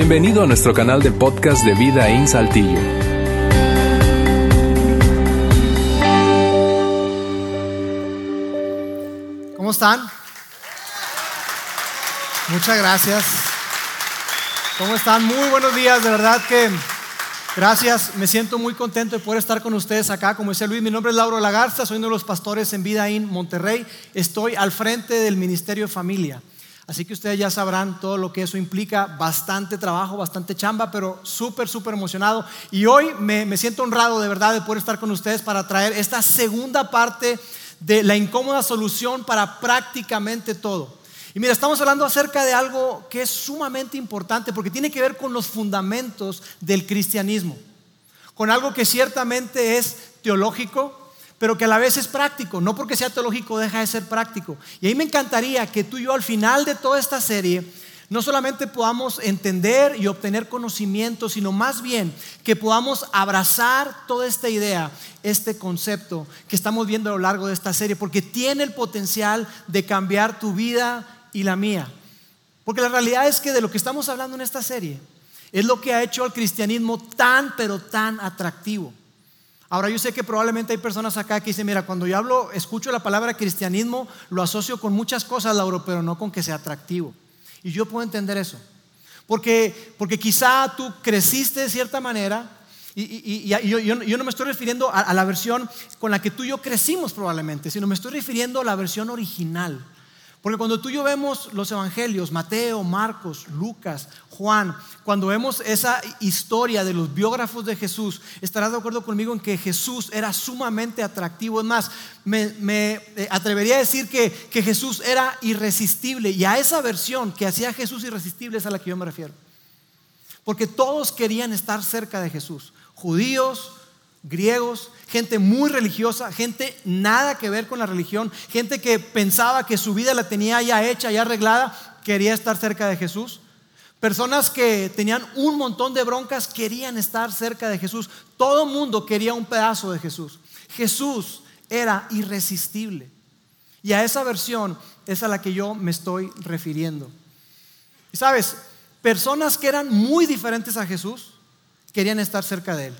Bienvenido a nuestro canal de podcast de Vida en Saltillo. ¿Cómo están? Muchas gracias. ¿Cómo están? Muy buenos días, de verdad que gracias. Me siento muy contento de poder estar con ustedes acá. Como dice Luis, mi nombre es Lauro Lagarza, soy uno de los pastores en Vida en Monterrey. Estoy al frente del Ministerio de Familia. Así que ustedes ya sabrán todo lo que eso implica, bastante trabajo, bastante chamba, pero súper, súper emocionado. Y hoy me, siento honrado de verdad de poder estar con ustedes para traer esta segunda parte de la incómoda solución para prácticamente todo. Y mira, estamos hablando acerca de algo que es sumamente importante porque tiene que ver con los fundamentos del cristianismo, con algo que ciertamente es teológico, pero que a la vez es práctico. No porque sea teológico deja de ser práctico. Y ahí me encantaría que tú y yo al final de toda esta serie no solamente podamos entender y obtener conocimiento, sino más bien que podamos abrazar toda esta idea, este concepto que estamos viendo a lo largo de esta serie, porque tiene el potencial de cambiar tu vida y la mía. Porque la realidad es que de lo que estamos hablando en esta serie es lo que ha hecho al cristianismo tan, pero tan atractivo. Ahora yo sé que probablemente hay personas acá que dicen, mira, cuando yo hablo, escucho la palabra cristianismo, lo asocio con muchas cosas, Lauro, pero no con que sea atractivo. Y yo puedo entender eso. Porque, porque quizá tú creciste de cierta manera y, yo, no me estoy refiriendo a la versión con la que tú y yo crecimos probablemente, sino me estoy refiriendo a la versión original porque cuando tú y yo vemos los evangelios, Mateo, Marcos, Lucas, Juan, cuando vemos esa historia de los biógrafos de Jesús, estarás de acuerdo conmigo en que Jesús era sumamente atractivo. Es más, me, eh, atrevería a decir que, que Jesús era irresistible. Y a esa versión que hacía Jesús irresistible es a la que yo me refiero. Porque todos querían estar cerca de Jesús. Judíos, griegos, gente muy religiosa, gente nada que ver con la religión, gente que pensaba que su vida la tenía ya hecha, ya arreglada, quería estar cerca de Jesús. Personas que tenían un montón de broncas querían estar cerca de Jesús. Todo mundo quería un pedazo de Jesús. Jesús era irresistible. Y a esa versión es a la que yo me estoy refiriendo. Y sabes, personas que eran muy diferentes a Jesús querían estar cerca de Él.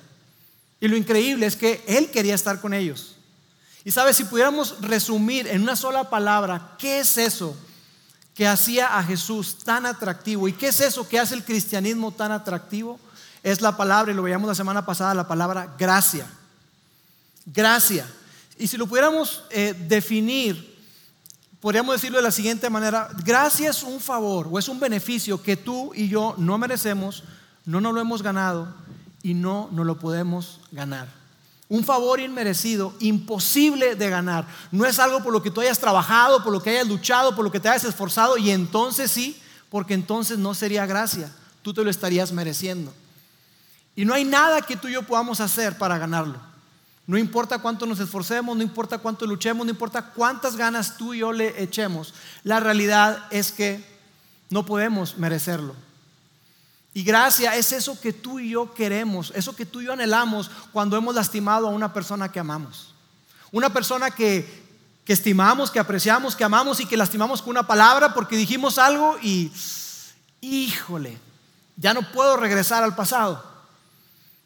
Y lo increíble es que Él quería estar con ellos. Y sabes, si pudiéramos resumir en una sola palabra, ¿qué es eso que hacía a Jesús tan atractivo? ¿Y qué es eso que hace el cristianismo tan atractivo? Es la palabra, y lo veíamos la semana pasada, la palabra gracia. Gracia. Y si lo pudiéramos eh, definir, podríamos decirlo de la siguiente manera, gracia es un favor o es un beneficio que tú y yo no merecemos, no nos lo hemos ganado y no nos lo podemos ganar. Un favor inmerecido, imposible de ganar. No es algo por lo que tú hayas trabajado, por lo que hayas luchado, por lo que te hayas esforzado y entonces sí, porque entonces no sería gracia. Tú te lo estarías mereciendo. Y no hay nada que tú y yo podamos hacer para ganarlo. No importa cuánto nos esforcemos, no importa cuánto luchemos, no importa cuántas ganas tú y yo le echemos. La realidad es que no podemos merecerlo. Y gracia es eso que tú y yo queremos, eso que tú y yo anhelamos cuando hemos lastimado a una persona que amamos. Una persona que, que estimamos, que apreciamos, que amamos y que lastimamos con una palabra porque dijimos algo y, híjole, ya no puedo regresar al pasado.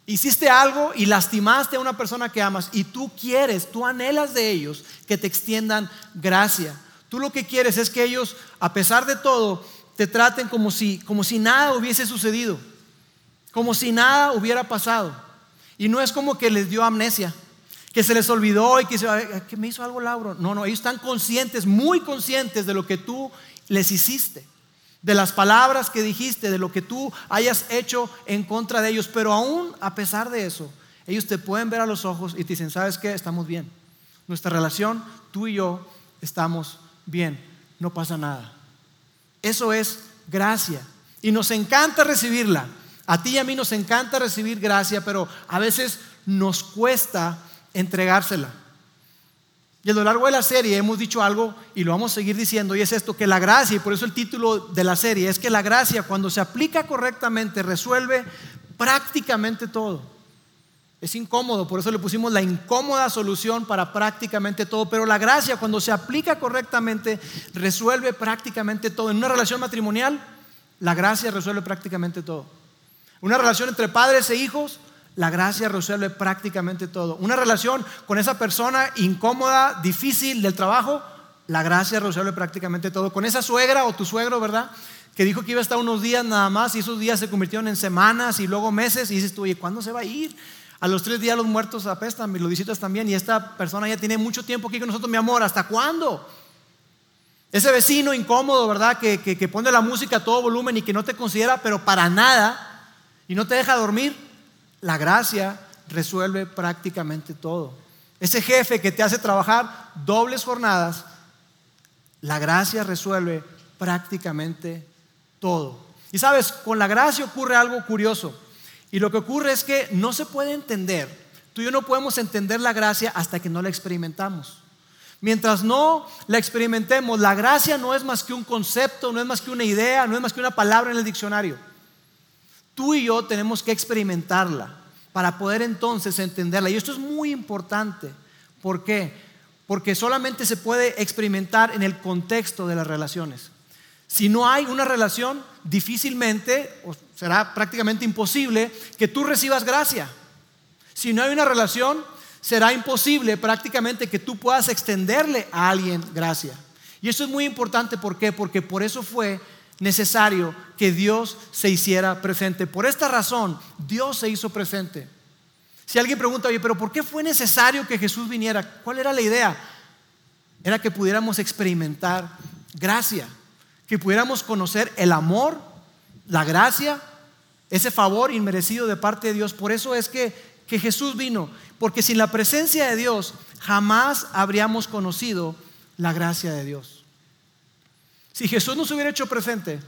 Hiciste algo y lastimaste a una persona que amas y tú quieres, tú anhelas de ellos que te extiendan gracia. Tú lo que quieres es que ellos, a pesar de todo, te traten como si, como si nada hubiese sucedido, como si nada hubiera pasado. Y no es como que les dio amnesia, que se les olvidó y que, se, que me hizo algo Lauro. No, no, ellos están conscientes, muy conscientes de lo que tú les hiciste, de las palabras que dijiste, de lo que tú hayas hecho en contra de ellos. Pero aún a pesar de eso, ellos te pueden ver a los ojos y te dicen, ¿sabes qué? Estamos bien. Nuestra relación, tú y yo, estamos bien. No pasa nada. Eso es gracia. Y nos encanta recibirla. A ti y a mí nos encanta recibir gracia, pero a veces nos cuesta entregársela. Y a lo largo de la serie hemos dicho algo y lo vamos a seguir diciendo, y es esto, que la gracia, y por eso el título de la serie, es que la gracia cuando se aplica correctamente resuelve prácticamente todo. Es incómodo, por eso le pusimos la incómoda solución para prácticamente todo. Pero la gracia, cuando se aplica correctamente, resuelve prácticamente todo. En una relación matrimonial, la gracia resuelve prácticamente todo. Una relación entre padres e hijos, la gracia resuelve prácticamente todo. Una relación con esa persona incómoda, difícil del trabajo, la gracia resuelve prácticamente todo. Con esa suegra o tu suegro, ¿verdad? Que dijo que iba a estar unos días nada más y esos días se convirtieron en semanas y luego meses y dices tú, oye, ¿cuándo se va a ir? A los tres días los muertos apestan, los visitas también y esta persona ya tiene mucho tiempo aquí con nosotros, mi amor, ¿hasta cuándo? Ese vecino incómodo, ¿verdad? Que, que pone la música a todo volumen y que no te considera, pero para nada, y no te deja dormir, la gracia resuelve prácticamente todo. Ese jefe que te hace trabajar dobles jornadas, la gracia resuelve prácticamente todo. Y sabes, con la gracia ocurre algo curioso. Y lo que ocurre es que no se puede entender. Tú y yo no podemos entender la gracia hasta que no la experimentamos. Mientras no la experimentemos, la gracia no es más que un concepto, no es más que una idea, no es más que una palabra en el diccionario. Tú y yo tenemos que experimentarla para poder entonces entenderla. Y esto es muy importante. ¿Por qué? Porque solamente se puede experimentar en el contexto de las relaciones. Si no hay una relación, difícilmente, o será prácticamente imposible, que tú recibas gracia. Si no hay una relación, será imposible prácticamente que tú puedas extenderle a alguien gracia. Y eso es muy importante, ¿por qué? Porque por eso fue necesario que Dios se hiciera presente. Por esta razón, Dios se hizo presente. Si alguien pregunta, oye, pero ¿por qué fue necesario que Jesús viniera? ¿Cuál era la idea? Era que pudiéramos experimentar gracia, que pudiéramos conocer el amor, la gracia, ese favor inmerecido de parte de Dios. Por eso es que, que Jesús vino, porque sin la presencia de Dios jamás habríamos conocido la gracia de Dios. Si Jesús nos hubiera hecho presente,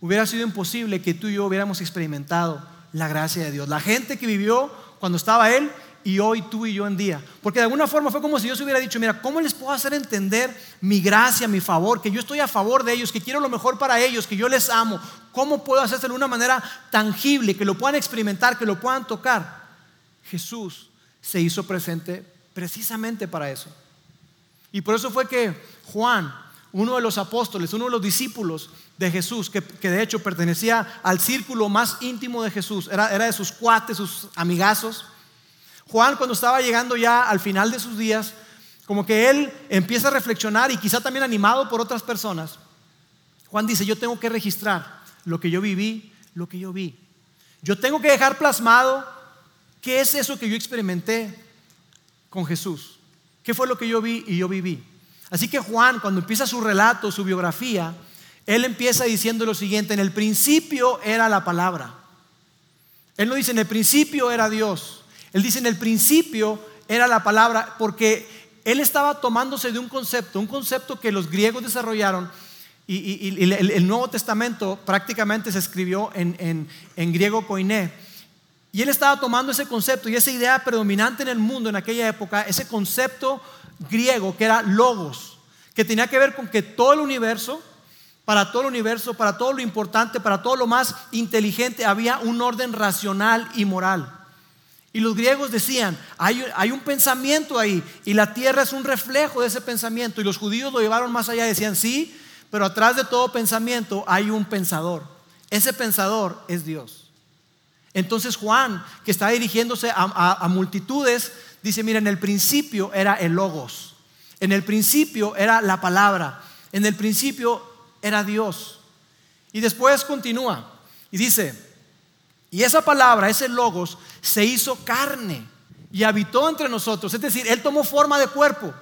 hubiera sido imposible que tú y yo hubiéramos experimentado la gracia de Dios. La gente que vivió cuando estaba Él y hoy tú y yo en día. Porque de alguna forma fue como si Dios hubiera dicho, mira, ¿cómo les puedo hacer entender mi gracia, mi favor? Que yo estoy a favor de ellos, que quiero lo mejor para ellos, que yo les amo. ¿Cómo puedo hacerlo de una manera tangible, que lo puedan experimentar, que lo puedan tocar? Jesús se hizo presente precisamente para eso. Y por eso fue que Juan uno de los apóstoles, uno de los discípulos de Jesús, que, de hecho pertenecía al círculo más íntimo de Jesús, era, era de sus cuates, sus amigazos. Juan cuando estaba llegando ya al final de sus días, como que él empieza a reflexionar y quizá también animado por otras personas, Juan dice, yo tengo que registrar lo que yo viví, lo que yo vi. Yo tengo que dejar plasmado qué es eso que yo experimenté con Jesús. ¿Qué fue lo que yo vi y yo viví? Así que Juan, cuando empieza su relato, su biografía, él empieza diciendo lo siguiente, en el principio era la palabra. Él no dice en el principio era Dios, él dice en el principio era la palabra porque él estaba tomándose de un concepto, un concepto que los griegos desarrollaron y, el, Nuevo Testamento prácticamente se escribió en, en griego koiné. Y él estaba tomando ese concepto y esa idea predominante en el mundo en aquella época, ese concepto griego que era logos, que tenía que ver con que todo el universo, para todo el universo, para todo lo importante, para todo lo más inteligente, había un orden racional y moral. Y los griegos decían, hay, un pensamiento ahí y la tierra es un reflejo de ese pensamiento. Y los judíos lo llevaron más allá, decían, sí, pero atrás de todo pensamiento hay un pensador. Ese pensador es Dios. Entonces Juan, que está dirigiéndose a multitudes, dice, mira, en el principio era el logos, en el principio era la palabra, en el principio era Dios. Y después continúa y dice, y esa palabra, ese logos, se hizo carne y habitó entre nosotros, es decir, Él tomó forma de cuerpo.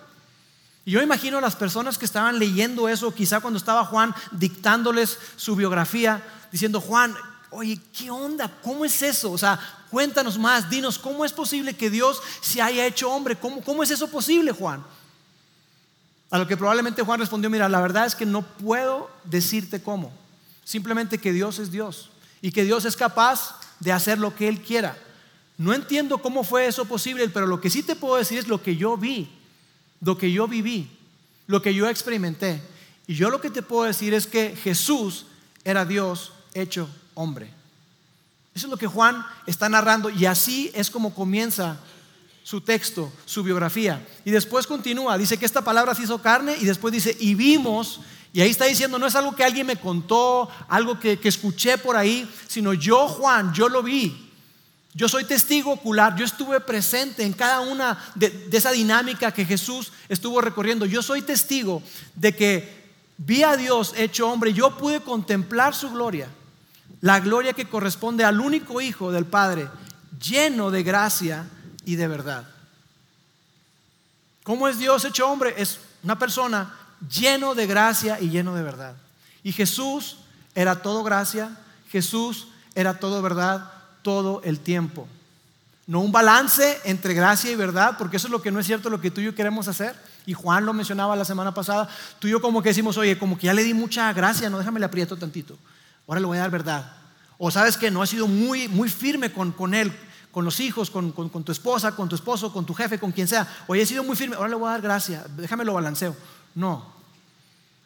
Y yo imagino a las personas que estaban leyendo eso, quizá cuando estaba Juan dictándoles su biografía, diciendo, Juan, oye, ¿qué onda? ¿Cómo es eso? O sea, cuéntanos más, dinos, ¿cómo es posible que Dios se haya hecho hombre? ¿Cómo, cómo es eso posible, Juan? A lo que probablemente Juan respondió, mira, la verdad es que no puedo decirte cómo. Simplemente que Dios es Dios y que Dios es capaz de hacer lo que Él quiera. No entiendo cómo fue eso posible, pero lo que sí te puedo decir es lo que yo vi, lo que yo viví, lo que yo experimenté. Y yo lo que te puedo decir es que Jesús era Dios hecho hombre. Eso es lo que Juan está narrando y así es como comienza su texto, su biografía. Y después continúa, dice que esta palabra se hizo carne y después dice, y vimos Y ahí está diciendo, no es algo que alguien me contó, algo que, escuché por ahí, sino yo, Juan, yo lo vi. Yo soy testigo ocular, yo estuve presente en cada una de, de, esa dinámica que Jesús estuvo recorriendo. Yo soy testigo de que vi a Dios hecho hombre, yo pude contemplar su gloria, la gloria que corresponde al único Hijo del Padre, lleno de gracia y de verdad. ¿Cómo es Dios hecho hombre? Es una persona lleno de gracia y lleno de verdad. Y Jesús era todo gracia, Jesús era todo verdad todo el tiempo. No un balance entre gracia y verdad, porque eso es lo que no es cierto, lo que tú y yo queremos hacer. Y Juan lo mencionaba la semana pasada. Tú y yo como que decimos, oye, como que ya le di mucha gracia, no déjame le aprieto tantito. Ahora le voy a dar verdad. O sabes que no has sido muy, muy firme con, con él, con los hijos, con, con, con, tu esposa, con tu esposo, con tu jefe, con quien sea. Oye, he sido muy firme, ahora le voy a dar gracia, déjame lo balanceo. No.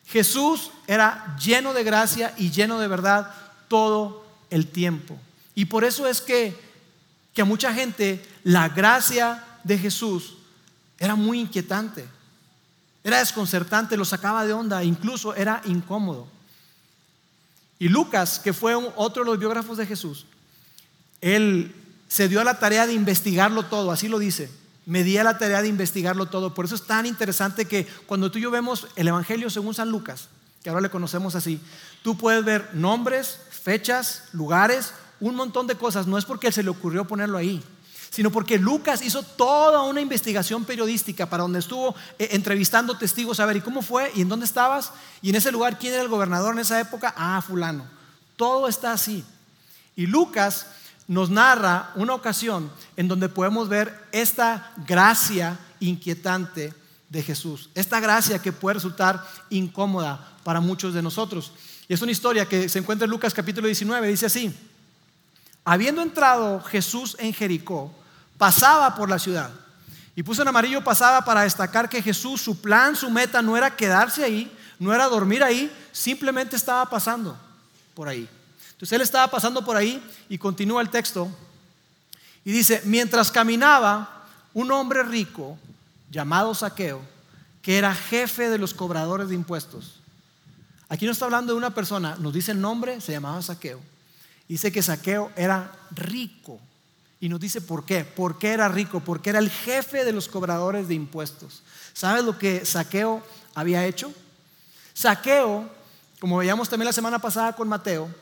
Jesús era lleno de gracia y lleno de verdad todo el tiempo. Y por eso es que, que a mucha gente la gracia de Jesús era muy inquietante, era desconcertante, lo sacaba de onda, incluso era incómodo. Y Lucas, que fue otro de los biógrafos de Jesús, él se dio a la tarea de investigarlo todo, así lo dice me di a la tarea de investigarlo todo. Por eso es tan interesante que cuando tú y yo vemos el Evangelio según San Lucas, que ahora le conocemos así, tú puedes ver nombres, fechas, lugares, un montón de cosas. No es porque se le ocurrió ponerlo ahí, sino porque Lucas hizo toda una investigación periodística para donde estuvo eh, entrevistando testigos a ver, ¿y cómo fue? ¿Y en dónde estabas? ¿Y en ese lugar quién era el gobernador en esa época? Ah, fulano. Todo está así. Y Lucas nos narra una ocasión en donde podemos ver esta gracia inquietante de Jesús, esta gracia que puede resultar incómoda para muchos de nosotros. Y es una historia que se encuentra en Lucas capítulo 19, dice así, habiendo entrado Jesús en Jericó, pasaba por la ciudad. Y puso en amarillo pasaba para destacar que Jesús, su plan, su meta no era quedarse ahí, no era dormir ahí, simplemente estaba pasando por ahí. Entonces él estaba pasando por ahí y continúa el texto y dice, mientras caminaba, un hombre rico llamado Saqueo, que era jefe de los cobradores de impuestos. Aquí no está hablando de una persona, nos dice el nombre, se llamaba Saqueo. Dice que Saqueo era rico. Y nos dice por qué. ¿Por qué era rico? Porque era el jefe de los cobradores de impuestos. ¿Sabes lo que Saqueo había hecho? Saqueo, como veíamos también la semana pasada con Mateo,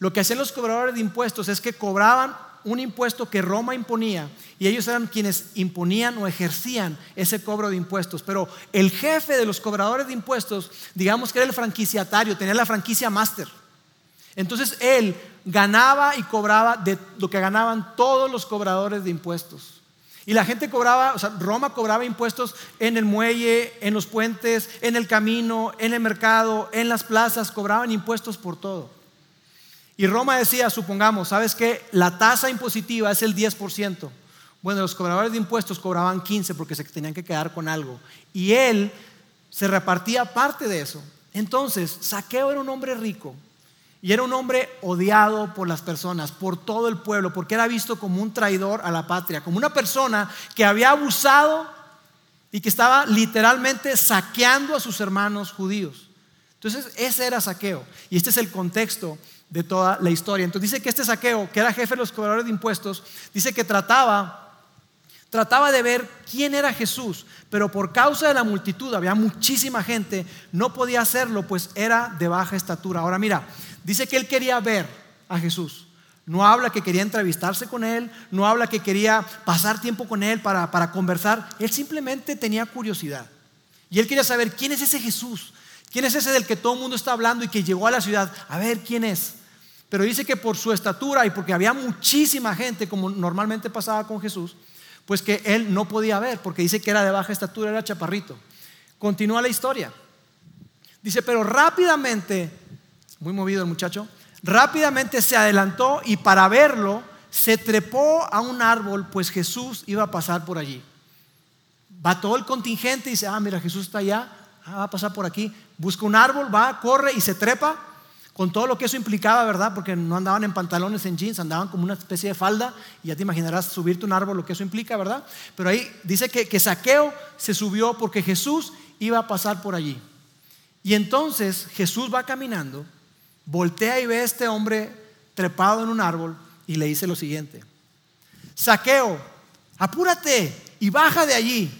lo que hacían los cobradores de impuestos es que cobraban un impuesto que Roma imponía y ellos eran quienes imponían o ejercían ese cobro de impuestos. Pero el jefe de los cobradores de impuestos, digamos que era el franquiciatario, tenía la franquicia máster. Entonces él ganaba y cobraba de lo que ganaban todos los cobradores de impuestos. Y la gente cobraba, o sea, Roma cobraba impuestos en el muelle, en los puentes, en el camino, en el mercado, en las plazas, cobraban impuestos por todo. Y Roma decía, supongamos, ¿sabes qué? La tasa impositiva es el 10%. Bueno, los cobradores de impuestos cobraban 15 porque se tenían que quedar con algo. Y él se repartía parte de eso. Entonces, Saqueo era un hombre rico y era un hombre odiado por las personas, por todo el pueblo, porque era visto como un traidor a la patria, como una persona que había abusado y que estaba literalmente saqueando a sus hermanos judíos. Entonces, ese era Saqueo. Y este es el contexto de toda la historia. Entonces dice que este saqueo, que era jefe de los cobradores de impuestos, dice que trataba trataba de ver quién era Jesús, pero por causa de la multitud, había muchísima gente, no podía hacerlo, pues era de baja estatura. Ahora mira, dice que él quería ver a Jesús. No habla que quería entrevistarse con él, no habla que quería pasar tiempo con él para, para conversar. Él simplemente tenía curiosidad. Y él quería saber quién es ese Jesús, quién es ese del que todo el mundo está hablando y que llegó a la ciudad. A ver quién es. Pero dice que por su estatura y porque había muchísima gente, como normalmente pasaba con Jesús, pues que él no podía ver, porque dice que era de baja estatura, era chaparrito. Continúa la historia. Dice, pero rápidamente, muy movido el muchacho, rápidamente se adelantó y para verlo se trepó a un árbol, pues Jesús iba a pasar por allí. Va todo el contingente y dice, ah, mira, Jesús está allá, ah, va a pasar por aquí. Busca un árbol, va, corre y se trepa con todo lo que eso implicaba, ¿verdad? Porque no andaban en pantalones, en jeans, andaban como una especie de falda, y ya te imaginarás subirte un árbol, lo que eso implica, ¿verdad? Pero ahí dice que, que Saqueo se subió porque Jesús iba a pasar por allí. Y entonces Jesús va caminando, voltea y ve a este hombre trepado en un árbol y le dice lo siguiente, saqueo, apúrate y baja de allí.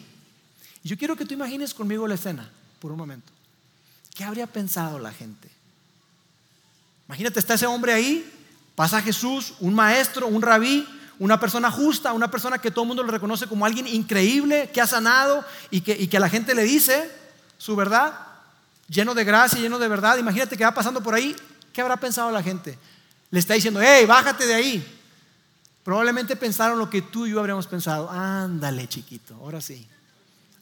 Y yo quiero que tú imagines conmigo la escena por un momento. ¿Qué habría pensado la gente? Imagínate, está ese hombre ahí, pasa Jesús, un maestro, un rabí, una persona justa, una persona que todo el mundo lo reconoce como alguien increíble, que ha sanado y que, y que a la gente le dice su verdad, lleno de gracia, lleno de verdad. Imagínate que va pasando por ahí, ¿qué habrá pensado la gente? Le está diciendo, hey, bájate de ahí. Probablemente pensaron lo que tú y yo habríamos pensado. Ándale, chiquito, ahora sí.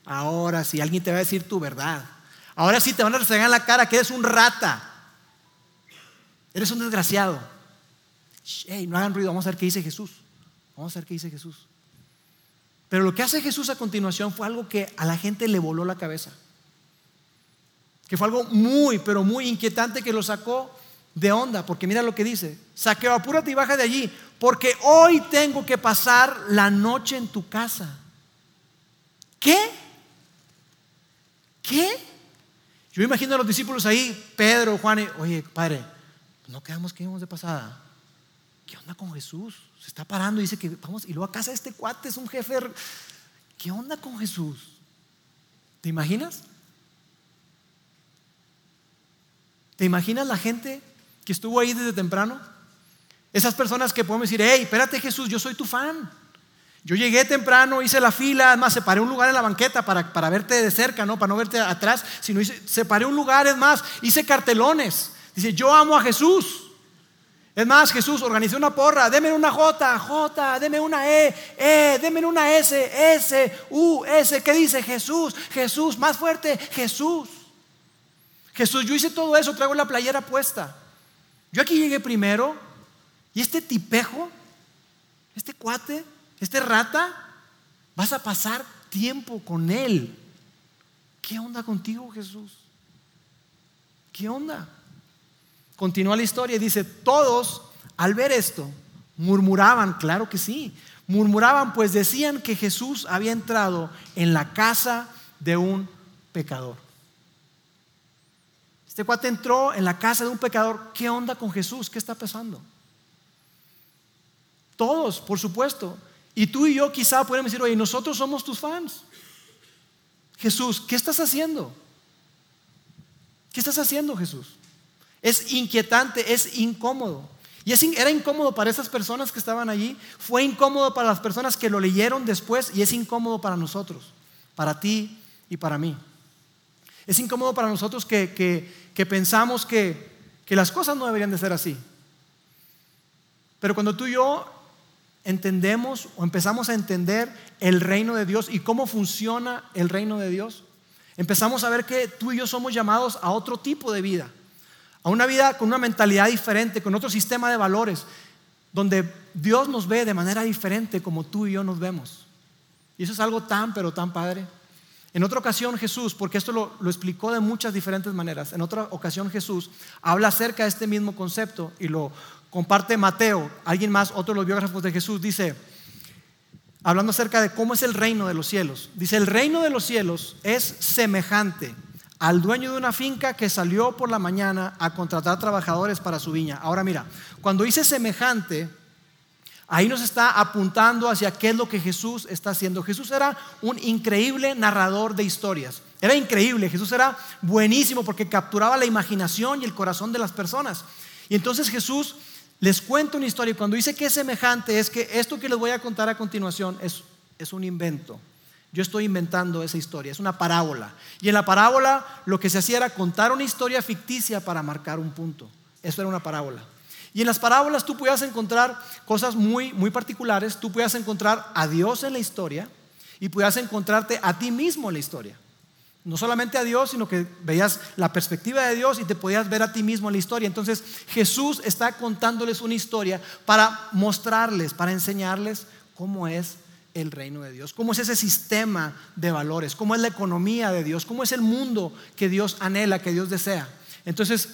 Ahora sí, alguien te va a decir tu verdad. Ahora sí te van a resegar en la cara que eres un rata. Eres un desgraciado. Hey, no hagan ruido, vamos a ver qué dice Jesús. Vamos a ver qué dice Jesús. Pero lo que hace Jesús a continuación fue algo que a la gente le voló la cabeza. Que fue algo muy, pero muy inquietante que lo sacó de onda. Porque mira lo que dice. Saqueo, apúrate y baja de allí. Porque hoy tengo que pasar la noche en tu casa. ¿Qué? ¿Qué? Yo imagino a los discípulos ahí, Pedro, Juan, y, oye, padre, no quedamos que íbamos de pasada. ¿Qué onda con Jesús? Se está parando y dice que vamos, y luego a casa de este cuate es un jefe. ¿Qué onda con Jesús? ¿Te imaginas? ¿Te imaginas la gente que estuvo ahí desde temprano? Esas personas que podemos decir, hey, espérate Jesús, yo soy tu fan. Yo llegué temprano, hice la fila, además separé un lugar en la banqueta para, para verte de cerca, ¿no? Para no verte atrás, sino hice, separé un lugar, es más, hice cartelones. Dice, yo amo a Jesús. Es más, Jesús organizó una porra, deme una J, J, deme una E, E, deme una S, S, U, S. ¿Qué dice Jesús? Jesús, más fuerte, Jesús. Jesús, yo hice todo eso, traigo la playera puesta. Yo aquí llegué primero y este tipejo, este cuate, este rata, vas a pasar tiempo con él. ¿Qué onda contigo, Jesús? ¿Qué onda? Continúa la historia y dice, todos al ver esto murmuraban, claro que sí, murmuraban pues decían que Jesús había entrado en la casa de un pecador. Este cuate entró en la casa de un pecador. ¿Qué onda con Jesús? ¿Qué está pasando? Todos, por supuesto. Y tú y yo quizá podemos decir, oye, nosotros somos tus fans. Jesús, ¿qué estás haciendo? ¿Qué estás haciendo, Jesús? Es inquietante, es incómodo. Y era incómodo para esas personas que estaban allí, fue incómodo para las personas que lo leyeron después y es incómodo para nosotros, para ti y para mí. Es incómodo para nosotros que, pensamos que, que las cosas no deberían de ser así. Pero cuando tú y yo entendemos o empezamos a entender el reino de Dios y cómo funciona el reino de Dios, empezamos a ver que tú y yo somos llamados a otro tipo de vida a una vida con una mentalidad diferente, con otro sistema de valores, donde Dios nos ve de manera diferente como tú y yo nos vemos. Y eso es algo tan, pero tan padre. En otra ocasión Jesús, porque esto lo, explicó de muchas diferentes maneras, en otra ocasión Jesús habla acerca de este mismo concepto y lo comparte Mateo, alguien más, otro de los biógrafos de Jesús, dice, hablando acerca de cómo es el reino de los cielos, dice, el reino de los cielos es semejante al dueño de una finca que salió por la mañana a contratar trabajadores para su viña. Ahora mira, cuando dice semejante, ahí nos está apuntando hacia qué es lo que Jesús está haciendo. Jesús era un increíble narrador de historias. Era increíble, Jesús era buenísimo porque capturaba la imaginación y el corazón de las personas. Y entonces Jesús les cuenta una historia y cuando dice que es semejante es que esto que les voy a contar a continuación es, es un invento. Yo estoy inventando esa historia, es una parábola. Y en la parábola lo que se hacía era contar una historia ficticia para marcar un punto. Eso era una parábola. Y en las parábolas tú podías encontrar cosas muy, muy particulares. Tú podías encontrar a Dios en la historia y podías encontrarte a ti mismo en la historia. No solamente a Dios, sino que veías la perspectiva de Dios y te podías ver a ti mismo en la historia. Entonces Jesús está contándoles una historia para mostrarles, para enseñarles cómo es el reino de Dios, cómo es ese sistema de valores, cómo es la economía de Dios, cómo es el mundo que Dios anhela, que Dios desea. Entonces,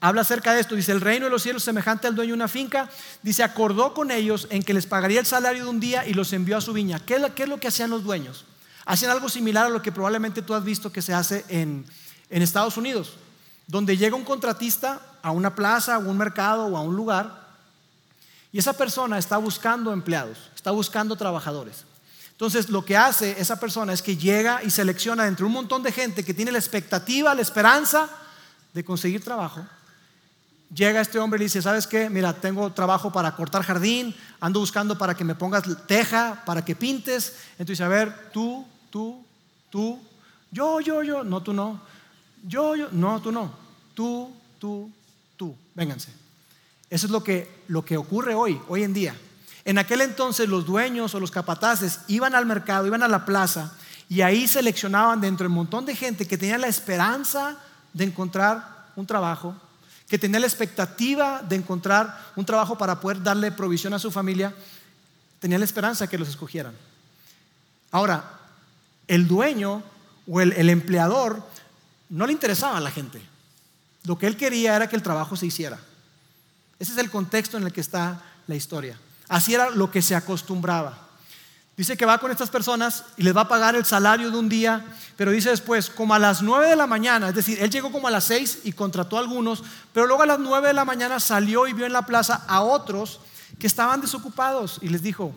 habla acerca de esto, dice, el reino de los cielos semejante al dueño de una finca, dice, acordó con ellos en que les pagaría el salario de un día y los envió a su viña. ¿Qué es lo, que hacían los dueños? Hacían algo similar a lo que probablemente tú has visto que se hace en, en Estados Unidos. donde llega un contratista a una plaza o un mercado o a un lugar y esa persona está buscando empleados, está buscando trabajadores. Entonces lo que hace esa persona es que llega y selecciona entre un montón de gente que tiene la expectativa, la esperanza de conseguir trabajo. Llega este hombre y dice, ¿sabes qué? Mira, tengo trabajo para cortar jardín, ando buscando para que me pongas teja, para que pintes. Entonces, a ver, tú, tú, tú, yo, yo, yo, no, tú no, yo, yo, no, tú no, tú, tú, tú, vénganse. Eso es lo que, lo que ocurre hoy, hoy en día. En aquel entonces los dueños o los capataces iban al mercado, iban a la plaza y ahí seleccionaban dentro de un montón de gente que tenía la esperanza de encontrar un trabajo, que tenía la expectativa de encontrar un trabajo para poder darle provisión a su familia, tenía la esperanza que los escogieran. Ahora, el dueño o el, el empleador no le interesaba a la gente. Lo que él quería era que el trabajo se hiciera. Ese es el contexto en el que está la historia. Así era lo que se acostumbraba. Dice que va con estas personas y les va a pagar el salario de un día, pero dice después, como a las nueve de la mañana, es decir, él llegó como a las seis y contrató a algunos, pero luego a las nueve de la mañana salió y vio en la plaza a otros que estaban desocupados y les dijo,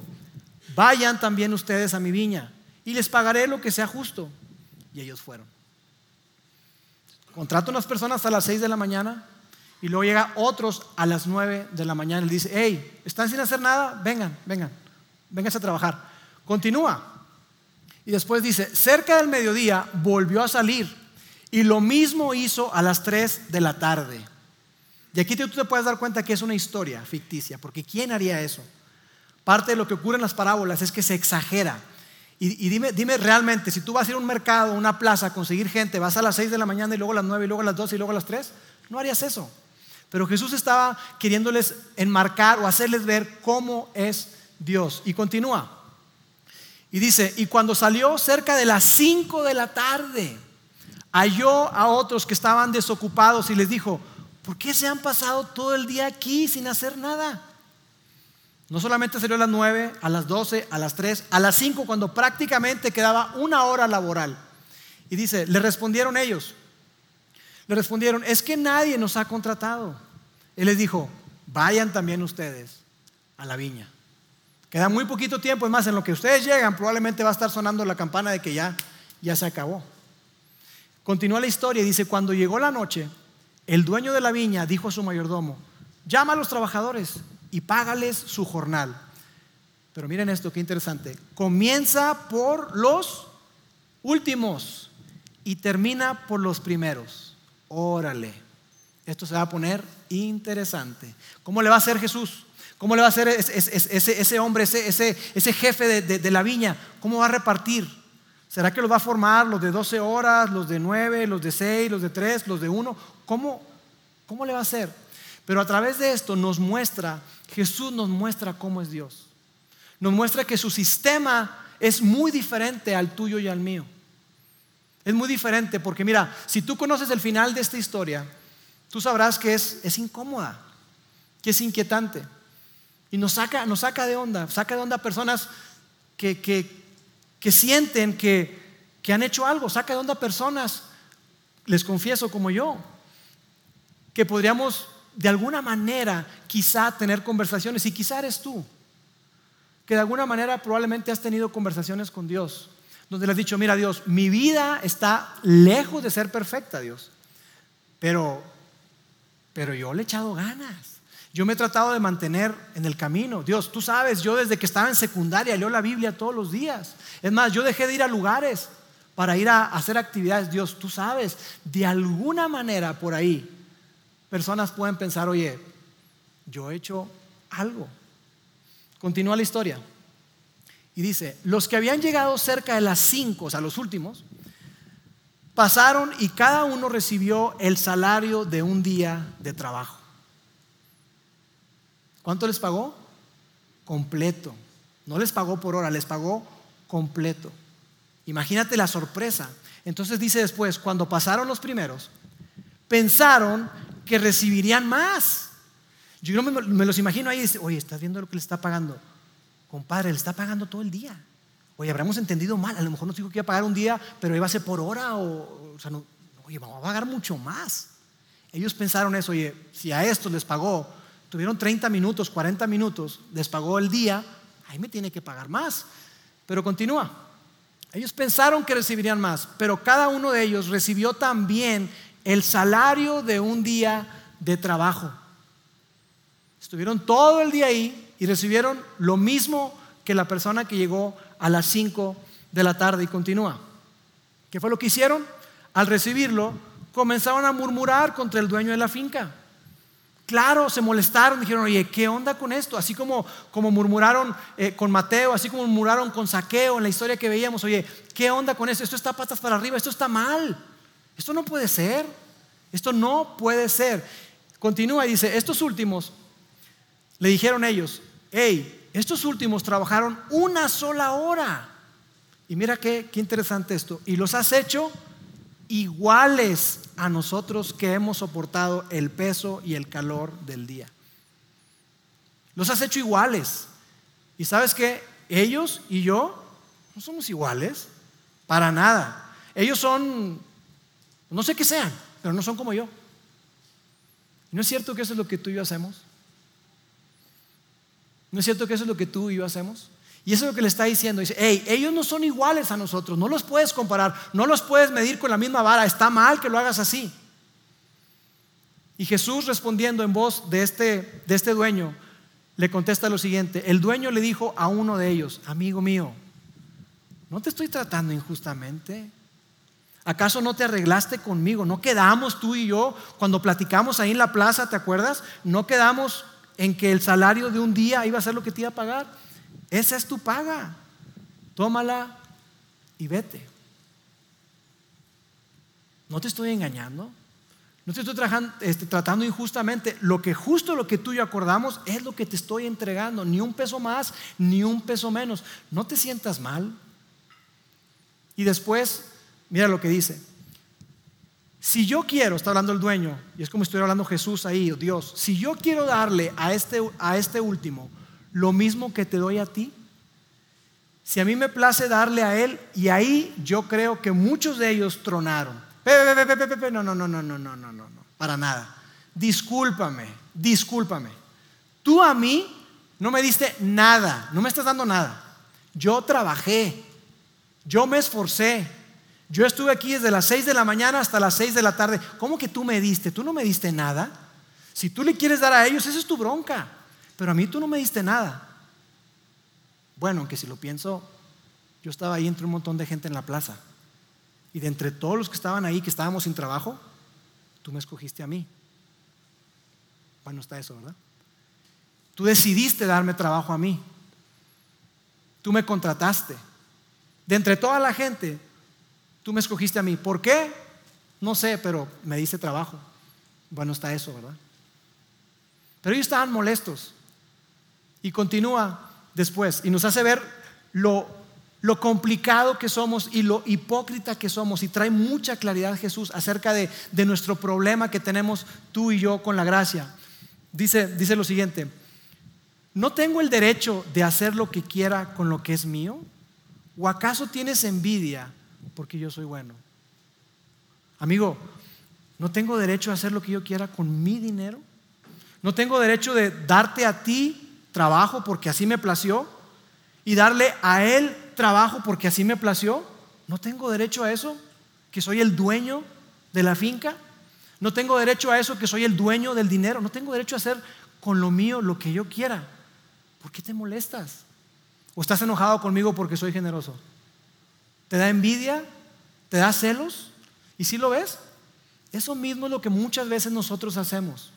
vayan también ustedes a mi viña y les pagaré lo que sea justo. Y ellos fueron. Contrata unas personas a las seis de la mañana, y luego llega otros a las 9 de la mañana y dice, hey, ¿están sin hacer nada? Vengan, vengan, vénganse a trabajar. Continúa. Y después dice, cerca del mediodía volvió a salir y lo mismo hizo a las 3 de la tarde. Y aquí tú te puedes dar cuenta que es una historia ficticia, porque ¿quién haría eso? Parte de lo que ocurre en las parábolas es que se exagera. Y, dime, dime realmente, si tú vas a ir a un mercado, una plaza, a conseguir gente, vas a las 6 de la mañana y luego a las 9 y luego a las 12 y luego a las 3, no harías eso. Pero Jesús estaba queriéndoles enmarcar o hacerles ver cómo es Dios. Y continúa. Y dice, y cuando salió cerca de las 5 de la tarde, halló a otros que estaban desocupados y les dijo, ¿por qué se han pasado todo el día aquí sin hacer nada? No solamente salió a las 9, a las 12, a las 3, a las 5, cuando prácticamente quedaba una hora laboral. Y dice, le respondieron ellos, le respondieron, es que nadie nos ha contratado. Él les dijo, vayan también ustedes a la viña. Queda muy poquito tiempo, es más, en lo que ustedes llegan probablemente va a estar sonando la campana de que ya, ya se acabó. Continúa la historia y dice, cuando llegó la noche, el dueño de la viña dijo a su mayordomo, llama a los trabajadores y págales su jornal. Pero miren esto, qué interesante. Comienza por los últimos y termina por los primeros. Órale, esto se va a poner interesante. ¿Cómo le va a hacer Jesús? ¿Cómo le va a hacer ese, hombre, ese, jefe de, la viña? ¿Cómo va a repartir? ¿Será que los va a formar los de 12 horas, los de 9, los de 6, los de 3, los de 1? ¿Cómo, ¿Cómo le va a hacer? Pero a través de esto nos muestra, Jesús nos muestra cómo es Dios. Nos muestra que su sistema es muy diferente al tuyo y al mío. Es muy diferente porque mira, si tú conoces el final de esta historia, tú sabrás que es, es incómoda, que es inquietante. Y nos saca, nos saca de onda, saca de onda personas que, que, sienten que, que han hecho algo, saca de onda personas, les confieso como yo, que podríamos de alguna manera quizá tener conversaciones, y quizá eres tú, que de alguna manera probablemente has tenido conversaciones con Dios donde le has dicho, mira Dios, mi vida está lejos de ser perfecta, Dios, pero, pero yo le he echado ganas. Yo me he tratado de mantener en el camino. Dios, tú sabes, yo desde que estaba en secundaria leo la Biblia todos los días. Es más, yo dejé de ir a lugares para ir a hacer actividades. Dios, tú sabes, de alguna manera por ahí, personas pueden pensar, oye, yo he hecho algo. Continúa la historia. Y dice, los que habían llegado cerca de las cinco, o sea, los últimos, pasaron y cada uno recibió el salario de un día de trabajo. ¿Cuánto les pagó? Completo. No les pagó por hora, les pagó completo. Imagínate la sorpresa. Entonces dice después, cuando pasaron los primeros, pensaron que recibirían más. Yo me, me los imagino ahí y dice, oye, ¿estás viendo lo que le está pagando? Compadre, le está pagando todo el día. Oye, habremos entendido mal. A lo mejor nos dijo que iba a pagar un día, pero iba a ser por hora. O, o sea, no, oye, vamos a pagar mucho más. Ellos pensaron eso, oye, si a estos les pagó, tuvieron 30 minutos, 40 minutos, les pagó el día, ahí me tiene que pagar más. Pero continúa. Ellos pensaron que recibirían más, pero cada uno de ellos recibió también el salario de un día de trabajo. Estuvieron todo el día ahí y recibieron lo mismo que la persona que llegó a las 5 de la tarde y continúa. ¿Qué fue lo que hicieron? Al recibirlo, comenzaron a murmurar contra el dueño de la finca. Claro, se molestaron, dijeron, oye, ¿qué onda con esto? Así como, como murmuraron eh, con Mateo, así como murmuraron con Saqueo en la historia que veíamos, oye, ¿qué onda con esto? Esto está patas para arriba, esto está mal, esto no puede ser, esto no puede ser. Continúa y dice, estos últimos, le dijeron ellos, hey, estos últimos trabajaron una sola hora. Y mira qué, qué interesante esto, y los has hecho iguales a nosotros que hemos soportado el peso y el calor del día. Los has hecho iguales. Y sabes que ellos y yo no somos iguales, para nada. Ellos son, no sé qué sean, pero no son como yo. ¿No es cierto que eso es lo que tú y yo hacemos? ¿No es cierto que eso es lo que tú y yo hacemos? Y eso es lo que le está diciendo. Dice, hey, ellos no son iguales a nosotros, no los puedes comparar, no los puedes medir con la misma vara, está mal que lo hagas así. Y Jesús respondiendo en voz de este, de este dueño, le contesta lo siguiente, el dueño le dijo a uno de ellos, amigo mío, ¿no te estoy tratando injustamente? ¿Acaso no te arreglaste conmigo? ¿No quedamos tú y yo cuando platicamos ahí en la plaza, ¿te acuerdas? ¿No quedamos en que el salario de un día iba a ser lo que te iba a pagar? Esa es tu paga. Tómala y vete. No te estoy engañando. No te estoy este, tratando injustamente. Lo que justo lo que tú y yo acordamos es lo que te estoy entregando. Ni un peso más, ni un peso menos. No te sientas mal. Y después, mira lo que dice. Si yo quiero, está hablando el dueño, y es como estoy hablando Jesús ahí, Dios, si yo quiero darle a este, a este último lo mismo que te doy a ti, si a mí me place darle a él, y ahí yo creo que muchos de ellos tronaron. No, no, no, no, no, no, no, no, para nada. Discúlpame, discúlpame. Tú a mí no me diste nada, no me estás dando nada. Yo trabajé, yo me esforcé, yo estuve aquí desde las 6 de la mañana hasta las 6 de la tarde. ¿Cómo que tú me diste? Tú no me diste nada. Si tú le quieres dar a ellos, esa es tu bronca pero a mí tú no me diste nada. Bueno, aunque si lo pienso, yo estaba ahí entre un montón de gente en la plaza. Y de entre todos los que estaban ahí, que estábamos sin trabajo, tú me escogiste a mí. Bueno, está eso, ¿verdad? Tú decidiste darme trabajo a mí. Tú me contrataste. De entre toda la gente, tú me escogiste a mí. ¿Por qué? No sé, pero me diste trabajo. Bueno, está eso, ¿verdad? Pero ellos estaban molestos. Y continúa después y nos hace ver lo, lo complicado que somos y lo hipócrita que somos. Y trae mucha claridad Jesús acerca de, de nuestro problema que tenemos tú y yo con la gracia. Dice, dice lo siguiente, ¿no tengo el derecho de hacer lo que quiera con lo que es mío? ¿O acaso tienes envidia porque yo soy bueno? Amigo, ¿no tengo derecho a hacer lo que yo quiera con mi dinero? ¿No tengo derecho de darte a ti trabajo porque así me plació y darle a él trabajo porque así me plació? ¿No tengo derecho a eso? ¿Que soy el dueño de la finca? ¿No tengo derecho a eso que soy el dueño del dinero? ¿No tengo derecho a hacer con lo mío lo que yo quiera? ¿Por qué te molestas? ¿O estás enojado conmigo porque soy generoso? ¿Te da envidia? ¿Te da celos? ¿Y si lo ves? Eso mismo es lo que muchas veces nosotros hacemos.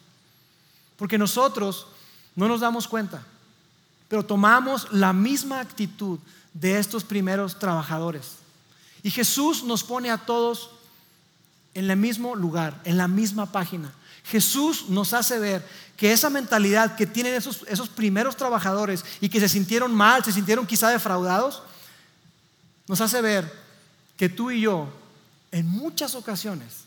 Porque nosotros no nos damos cuenta, pero tomamos la misma actitud de estos primeros trabajadores. Y Jesús nos pone a todos en el mismo lugar, en la misma página. Jesús nos hace ver que esa mentalidad que tienen esos, esos primeros trabajadores y que se sintieron mal, se sintieron quizá defraudados, nos hace ver que tú y yo en muchas ocasiones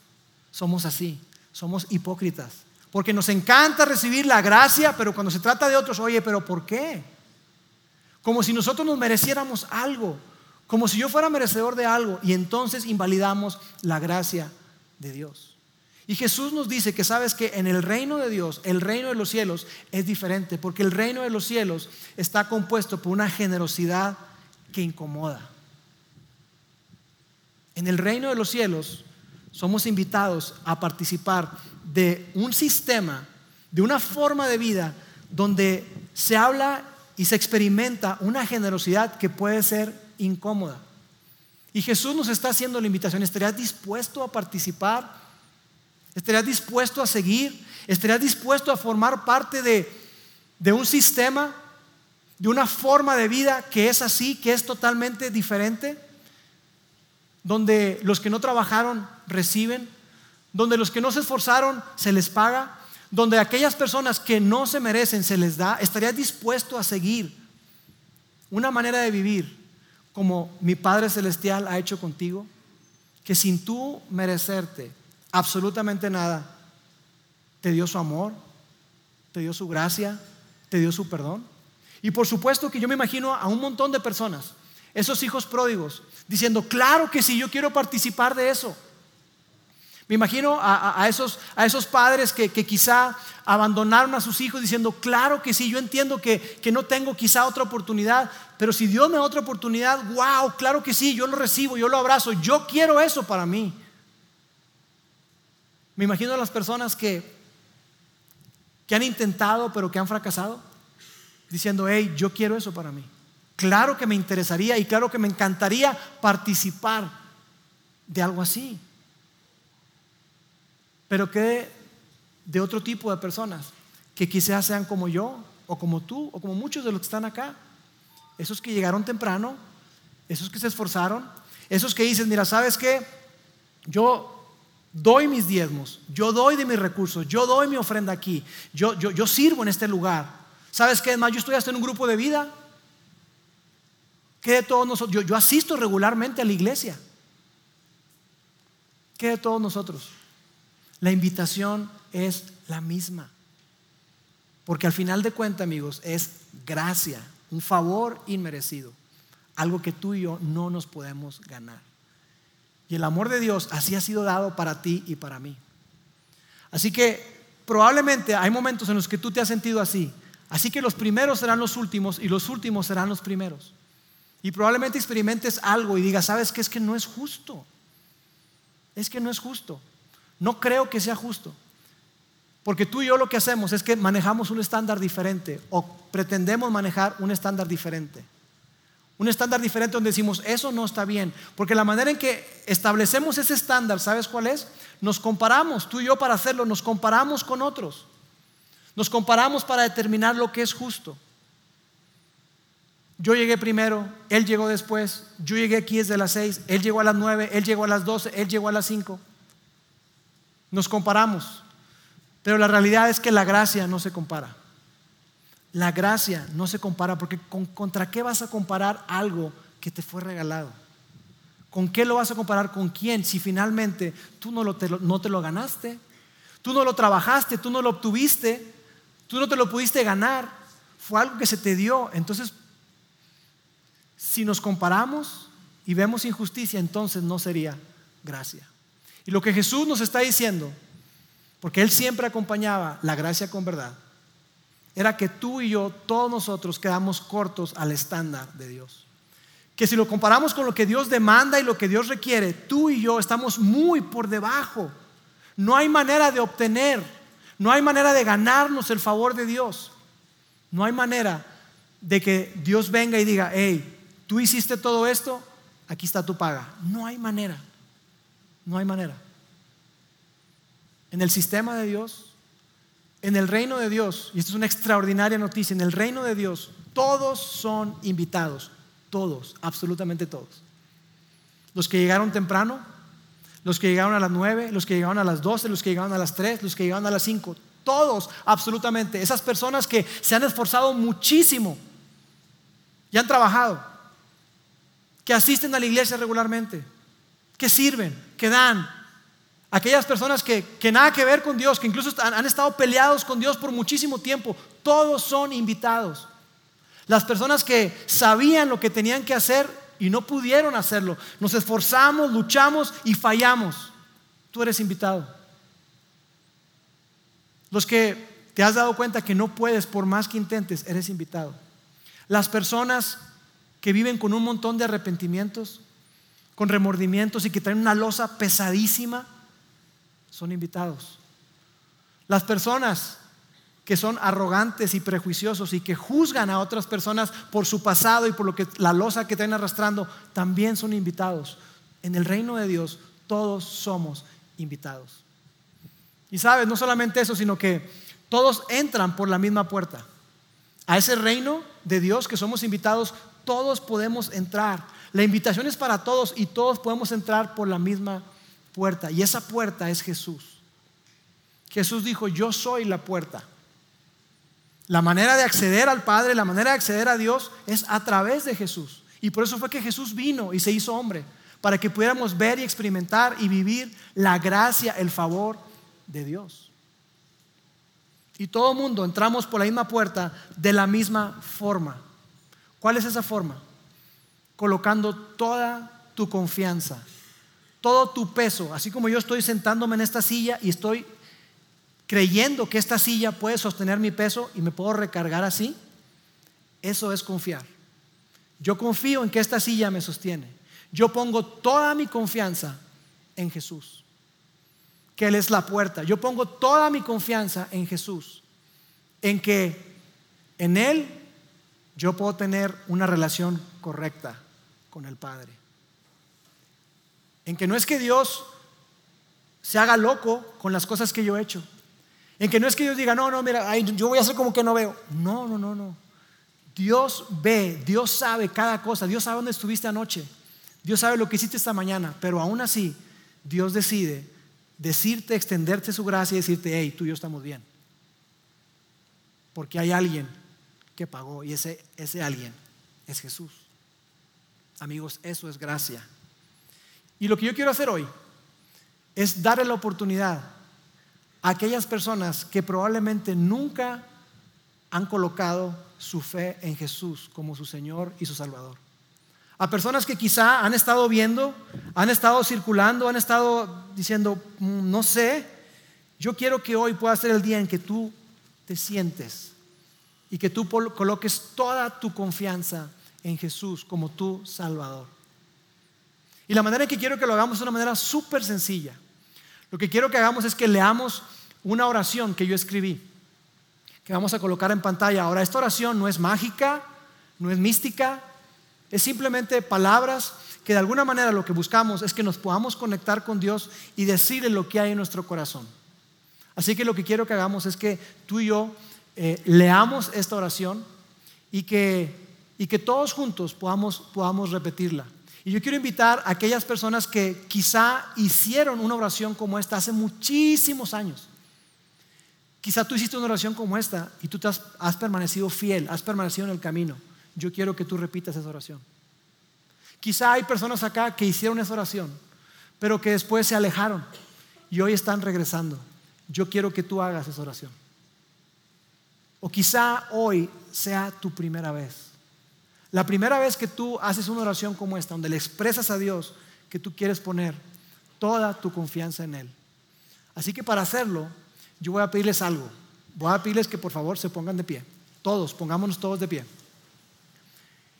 somos así, somos hipócritas. Porque nos encanta recibir la gracia, pero cuando se trata de otros, oye, pero ¿por qué? Como si nosotros nos mereciéramos algo, como si yo fuera merecedor de algo, y entonces invalidamos la gracia de Dios. Y Jesús nos dice que sabes que en el reino de Dios, el reino de los cielos es diferente, porque el reino de los cielos está compuesto por una generosidad que incomoda. En el reino de los cielos somos invitados a participar de un sistema, de una forma de vida donde se habla y se experimenta una generosidad que puede ser incómoda. Y Jesús nos está haciendo la invitación, ¿estarías dispuesto a participar? ¿Estarías dispuesto a seguir? ¿Estarías dispuesto a formar parte de, de un sistema, de una forma de vida que es así, que es totalmente diferente? Donde los que no trabajaron reciben, donde los que no se esforzaron se les paga, donde aquellas personas que no se merecen se les da, ¿estarías dispuesto a seguir una manera de vivir como mi Padre Celestial ha hecho contigo? Que sin tú merecerte absolutamente nada, te dio su amor, te dio su gracia, te dio su perdón. Y por supuesto que yo me imagino a un montón de personas, esos hijos pródigos, diciendo, claro que sí, yo quiero participar de eso. Me imagino a, esos, a esos, padres que, quizá abandonaron a sus hijos diciendo, claro que sí, yo entiendo que, que, no tengo quizá otra oportunidad, pero si Dios me da otra oportunidad, wow, claro que sí, yo lo recibo, yo lo abrazo, yo quiero eso para mí. Me imagino a las personas que, que han intentado pero que han fracasado, diciendo, hey, yo quiero eso para mí. Claro que me interesaría y claro que me encantaría participar de algo así. Pero que de otro tipo de personas, que quizás sean como yo, o como tú, o como muchos de los que están acá. Esos que llegaron temprano, esos que se esforzaron, esos que dicen, mira, ¿sabes qué? Yo doy mis diezmos, yo doy de mis recursos, yo doy mi ofrenda aquí, yo, yo, yo sirvo en este lugar. ¿Sabes qué? más, yo estoy hasta en un grupo de vida. ¿Qué de todos nosotros? Yo, yo asisto regularmente a la iglesia. ¿Qué de todos nosotros? La invitación es la misma. Porque al final de cuentas, amigos, es gracia, un favor inmerecido, algo que tú y yo no nos podemos ganar. Y el amor de Dios así ha sido dado para ti y para mí. Así que probablemente hay momentos en los que tú te has sentido así. Así que los primeros serán los últimos y los últimos serán los primeros. Y probablemente experimentes algo y digas, ¿sabes qué? Es que no es justo. Es que no es justo. No creo que sea justo. Porque tú y yo lo que hacemos es que manejamos un estándar diferente o pretendemos manejar un estándar diferente. Un estándar diferente donde decimos, eso no está bien. Porque la manera en que establecemos ese estándar, ¿sabes cuál es? Nos comparamos, tú y yo para hacerlo, nos comparamos con otros. Nos comparamos para determinar lo que es justo. Yo llegué primero, él llegó después, yo llegué aquí desde las seis, él llegó a las nueve, él llegó a las doce, él llegó a las cinco. Nos comparamos. Pero la realidad es que la gracia no se compara. La gracia no se compara porque ¿contra qué vas a comparar algo que te fue regalado? ¿Con qué lo vas a comparar? ¿Con quién? Si finalmente tú no, te, lo, no te lo ganaste, tú no lo trabajaste, tú no lo obtuviste, tú no te lo pudiste ganar, fue algo que se te dio. Entonces, si nos comparamos y vemos injusticia, entonces no sería gracia. Y lo que Jesús nos está diciendo, porque Él siempre acompañaba la gracia con verdad, era que tú y yo, todos nosotros, quedamos cortos al estándar de Dios. Que si lo comparamos con lo que Dios demanda y lo que Dios requiere, tú y yo estamos muy por debajo. No hay manera de obtener, no hay manera de ganarnos el favor de Dios. No hay manera de que Dios venga y diga, hey, tú hiciste todo esto, aquí está tu paga. No hay manera, no hay manera. En el sistema de Dios, en el reino de Dios, y esto es una extraordinaria noticia, en el reino de Dios todos son invitados, todos, absolutamente todos. Los que llegaron temprano, los que llegaron a las 9, los que llegaron a las 12, los que llegaron a las 3, los que llegaron a las 5, todos, absolutamente. Esas personas que se han esforzado muchísimo y han trabajado, que asisten a la iglesia regularmente, que sirven, que dan, Aquellas personas que, nada que ver con Dios, que incluso han, estado peleados con Dios por muchísimo tiempo, todos son invitados. Las personas que sabían lo que tenían que hacer y no pudieron hacerlo. Nos esforzamos, luchamos y fallamos. Tú eres invitado. Los que te has dado cuenta que no puedes, por más que intentes, eres invitado. Las personas que viven con un montón de arrepentimientos, con remordimientos y que traen una losa pesadísima, son invitados. Las personas que son arrogantes y prejuiciosos y que juzgan a otras personas por su pasado y por lo que la losa que traen arrastrando, también son invitados. En el reino de Dios todos somos invitados. Y sabes, no solamente eso, sino que todos entran por la misma puerta. A ese reino de Dios que somos invitados, todos podemos entrar. La invitación es para todos y todos podemos entrar por la misma puerta. Y esa puerta es Jesús. Jesús dijo, yo soy la puerta. La manera de acceder al Padre, la manera de acceder a Dios es a través de Jesús. Y por eso fue que Jesús vino y se hizo hombre, para que pudiéramos ver y experimentar y vivir la gracia, el favor de Dios. Y todo mundo entramos por la misma puerta de la misma forma. ¿Cuál es esa forma? Colocando toda tu confianza, todo tu peso, así como yo estoy sentándome en esta silla y estoy creyendo que esta silla puede sostener mi peso y me puedo recargar así, eso es confiar. Yo confío en que esta silla me sostiene. Yo pongo toda mi confianza en Jesús, que Él es la puerta. Yo pongo toda mi confianza en Jesús, en que en Él yo puedo tener una relación correcta con el Padre. En que no es que Dios se haga loco con las cosas que yo he hecho. En que no es que Dios diga, no, no, mira, yo voy a hacer como que no veo. No, no, no, no. Dios ve, Dios sabe cada cosa, Dios sabe dónde estuviste anoche, Dios sabe lo que hiciste esta mañana, pero aún así Dios decide decirte, extenderte su gracia y decirte, hey, tú y yo estamos bien. Porque hay alguien que pagó y ese, ese alguien es Jesús. Amigos, eso es gracia. Y lo que yo quiero hacer hoy es darle la oportunidad aquellas personas que probablemente nunca han colocado su fe en Jesús como su Señor y su Salvador. A personas que quizá han estado viendo, han estado circulando, han estado diciendo, mm, no sé, yo quiero que hoy pueda ser el día en que tú te sientes y que tú coloques toda tu confianza en Jesús como tu Salvador. Y la manera en que quiero que lo hagamos es una manera súper sencilla. Lo que quiero que hagamos es que leamos una oración que yo escribí, que vamos a colocar en pantalla. Ahora, esta oración no es mágica, no es mística, es simplemente palabras que de alguna manera lo que buscamos es que nos podamos conectar con Dios y decirle lo que hay en nuestro corazón. Así que lo que quiero que hagamos es que tú y yo eh, leamos esta oración y que, y que todos juntos podamos, podamos repetirla. Y yo quiero invitar a aquellas personas que quizá hicieron una oración como esta hace muchísimos años. Quizá tú hiciste una oración como esta y tú has, has permanecido fiel, has permanecido en el camino. Yo quiero que tú repitas esa oración. Quizá hay personas acá que hicieron esa oración, pero que después se alejaron y hoy están regresando. Yo quiero que tú hagas esa oración. O quizá hoy sea tu primera vez. La primera vez que tú haces una oración como esta, donde le expresas a Dios que tú quieres poner toda tu confianza en Él. Así que para hacerlo, yo voy a pedirles algo. Voy a pedirles que por favor se pongan de pie. Todos, pongámonos todos de pie.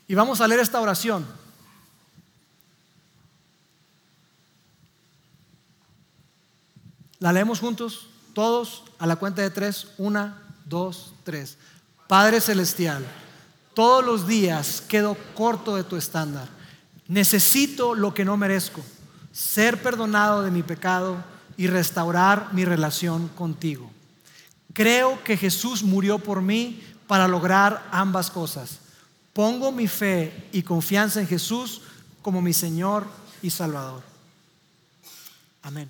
Y vamos a leer esta oración. La leemos juntos, todos, a la cuenta de tres. Una, dos, tres. Padre Celestial todos los días quedo corto de tu estándar. Necesito lo que no merezco, ser perdonado de mi pecado y restaurar mi relación contigo. Creo que Jesús murió por mí para lograr ambas cosas. Pongo mi fe y confianza en Jesús como mi Señor y Salvador. Amén.